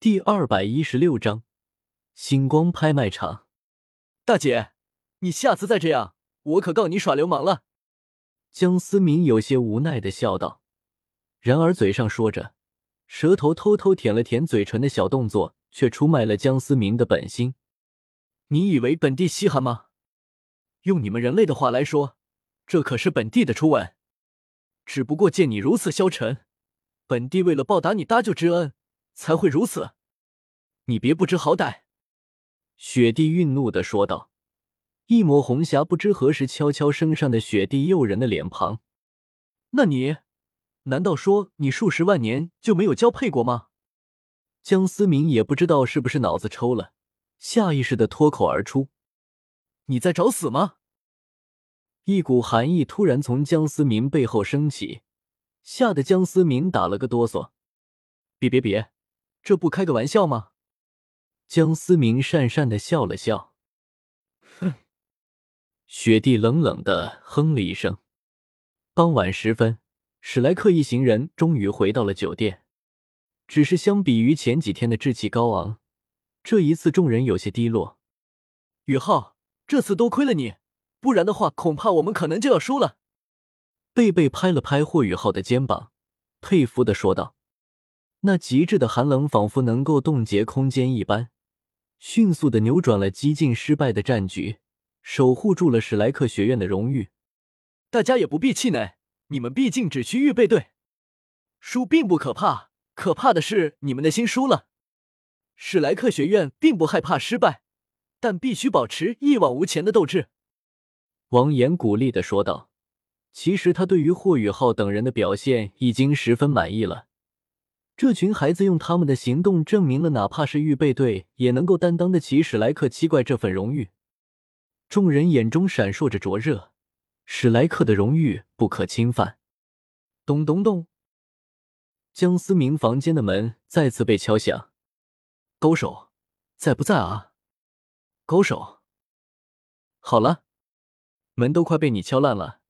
第二百一十六章星光拍卖场。大姐，你下次再这样，我可告你耍流氓了。江思明有些无奈的笑道，然而嘴上说着，舌头偷偷舔了舔嘴唇的小动作，却出卖了江思明的本心。你以为本地稀罕吗？用你们人类的话来说，这可是本地的初吻。只不过见你如此消沉，本地为了报答你搭救之恩，才会如此。你别不知好歹。”雪地愠怒的说道。一抹红霞不知何时悄悄升上的雪地诱人的脸庞。那你，难道说你数十万年就没有交配过吗？江思明也不知道是不是脑子抽了，下意识的脱口而出：“你在找死吗？”一股寒意突然从江思明背后升起，吓得江思明打了个哆嗦。别别别，这不开个玩笑吗？江思明讪讪的笑了笑。哼雪地冷冷的哼了一声。傍晚时分，史莱克一行人终于回到了酒店。只是相比于前几天的志气高昂，这一次众人有些低落。宇浩，这次多亏了你，不然的话，恐怕我们可能就要输了。贝贝拍了拍霍宇浩的肩膀，佩服的说道：“那极致的寒冷，仿佛能够冻结空间一般，迅速的扭转了几近失败的战局。”守护住了史莱克学院的荣誉，大家也不必气馁。你们毕竟只需预备队，输并不可怕，可怕的是你们的心输了。史莱克学院并不害怕失败，但必须保持一往无前的斗志。王岩鼓励的说道。其实他对于霍雨浩等人的表现已经十分满意了。这群孩子用他们的行动证明了，哪怕是预备队也能够担当得起史莱克七怪这份荣誉。众人眼中闪烁着灼热，史莱克的荣誉不可侵犯。咚咚咚，江思明房间的门再次被敲响。勾手，在不在啊？勾手。好了，门都快被你敲烂了。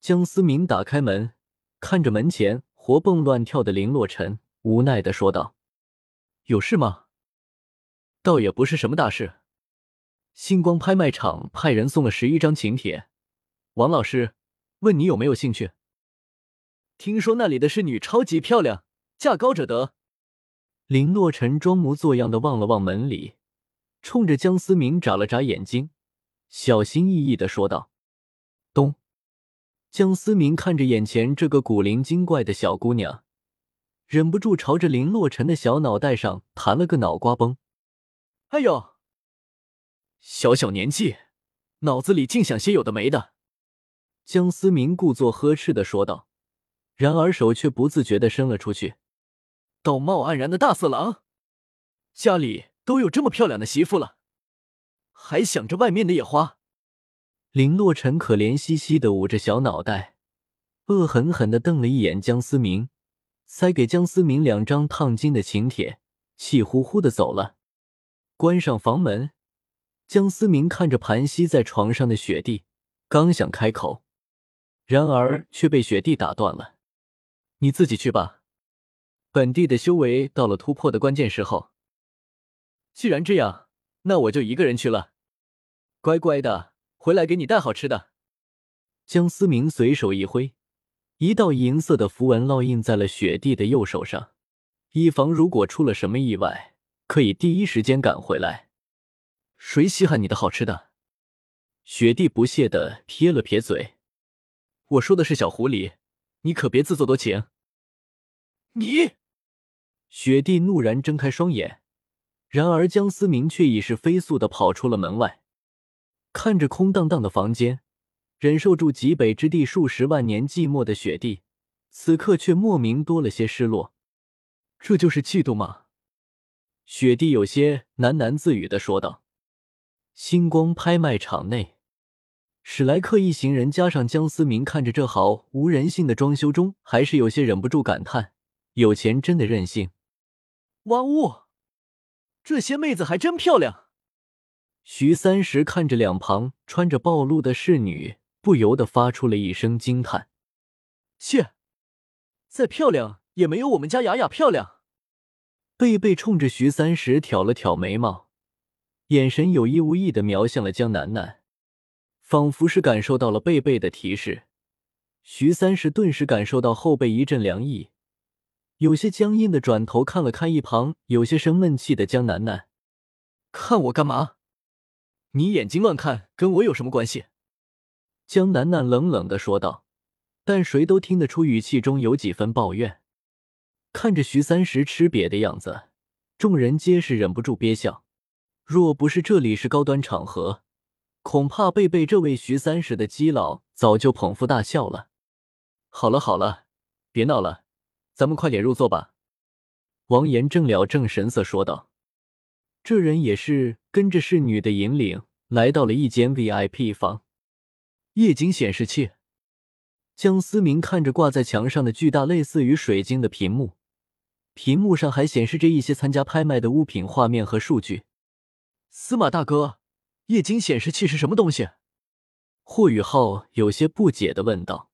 江思明打开门，看着门前活蹦乱跳的林洛尘，无奈的说道：“有事吗？倒也不是什么大事。”星光拍卖场派人送了十一张请帖，王老师问你有没有兴趣？听说那里的侍女超级漂亮，价高者得。林洛尘装模作样的望了望门里，冲着江思明眨了眨眼睛，小心翼翼的说道：“！”江思明看着眼前这个古灵精怪的小姑娘，忍不住朝着林洛尘的小脑袋上弹了个脑瓜崩。哎呦！小小年纪，脑子里净想些有的没的。江思明故作呵斥的说道，然而手却不自觉的伸了出去。道貌岸然的大色狼，家里都有这么漂亮的媳妇了，还想着外面的野花。林洛尘可怜兮兮的捂着小脑袋，恶狠狠的瞪了一眼江思明，塞给江思明两张烫金的请帖，气呼呼的走了，关上房门。江思明看着盘膝在床上的雪地，刚想开口，然而却被雪地打断了：“你自己去吧，本地的修为到了突破的关键时候。既然这样，那我就一个人去了。乖乖的回来给你带好吃的。”江思明随手一挥，一道银色的符文烙印在了雪地的右手上，以防如果出了什么意外，可以第一时间赶回来。谁稀罕你的好吃的？雪地不屑的撇了撇嘴。我说的是小狐狸，你可别自作多情。你！雪地怒然睁开双眼，然而江思明却已是飞速的跑出了门外。看着空荡荡的房间，忍受住极北之地数十万年寂寞的雪地，此刻却莫名多了些失落。这就是嫉妒吗？雪地有些喃喃自语的说道。星光拍卖场内，史莱克一行人加上江思明，看着这毫无人性的装修中，还是有些忍不住感叹：有钱真的任性。哇呜，这些妹子还真漂亮。徐三石看着两旁穿着暴露的侍女，不由得发出了一声惊叹：切，再漂亮也没有我们家雅雅漂亮。贝贝冲着徐三石挑了挑眉毛，眼神有意无意的瞄向了江楠楠，仿佛是感受到了贝贝的提示。徐三石顿时感受到后背一阵凉意，有些僵硬的转头看了看一旁有些生闷气的江楠楠，看我干嘛？你眼睛乱看，跟我有什么关系？江楠楠冷冷的说道，但谁都听得出语气中有几分抱怨。看着徐三石吃瘪的样子，众人皆是忍不住憋笑。若不是这里是高端场合，恐怕贝贝这位徐三石的基佬早就捧腹大笑了。好了好了，别闹了，咱们快点入座吧。王岩正了正神色说道。这人也是跟着侍女的引领，来到了一间 VIP 房。液晶显示器。江思明看着挂在墙上的巨大、类似于水晶的屏幕，屏幕上还显示着一些参加拍卖的物品画面和数据。司马大哥，液晶显示器是什么东西？霍雨浩有些不解的问道。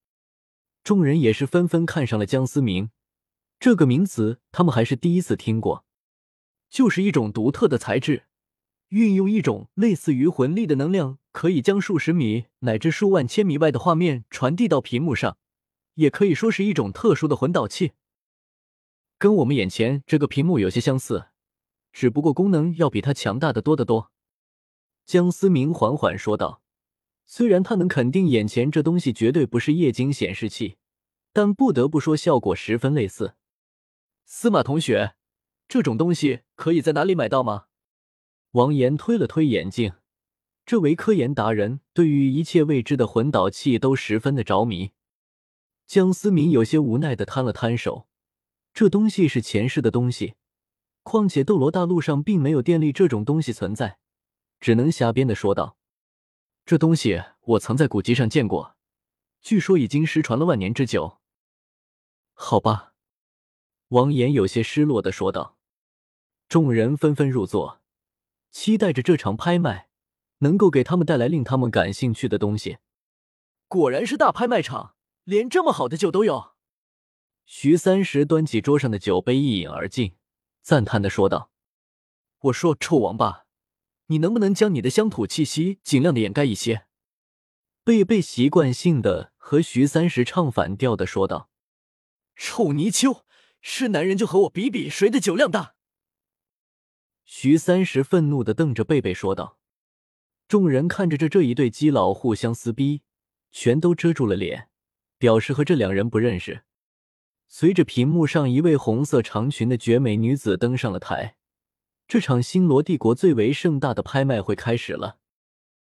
众人也是纷纷看上了江思明，这个名词他们还是第一次听过。就是一种独特的材质，运用一种类似于魂力的能量，可以将数十米乃至数万千米外的画面传递到屏幕上，也可以说是一种特殊的魂导器。跟我们眼前这个屏幕有些相似，只不过功能要比它强大的多得多。江思明缓缓说道：“虽然他能肯定眼前这东西绝对不是液晶显示器，但不得不说效果十分类似。”司马同学。这种东西可以在哪里买到吗？王岩推了推眼镜，这位科研达人对于一切未知的魂导器都十分的着迷。江思明有些无奈的摊了摊手，这东西是前世的东西，况且斗罗大陆上并没有电力这种东西存在，只能瞎编的说道：“这东西我曾在古籍上见过，据说已经失传了万年之久。”好吧，王岩有些失落的说道。众人纷纷入座，期待着这场拍卖能够给他们带来令他们感兴趣的东西。果然是大拍卖场，连这么好的酒都有。徐三石端起桌上的酒杯，一饮而尽，赞叹的说道：“我说，臭王八，你能不能将你的乡土气息尽量的掩盖一些？”贝贝习惯性的和徐三石唱反调的说道：“臭泥鳅，是男人就和我比比谁的酒量大。”徐三石愤怒的瞪着贝贝说道：“众人看着这这一对基佬互相撕逼，全都遮住了脸，表示和这两人不认识。”随着屏幕上一位红色长裙的绝美女子登上了台，这场星罗帝国最为盛大的拍卖会开始了。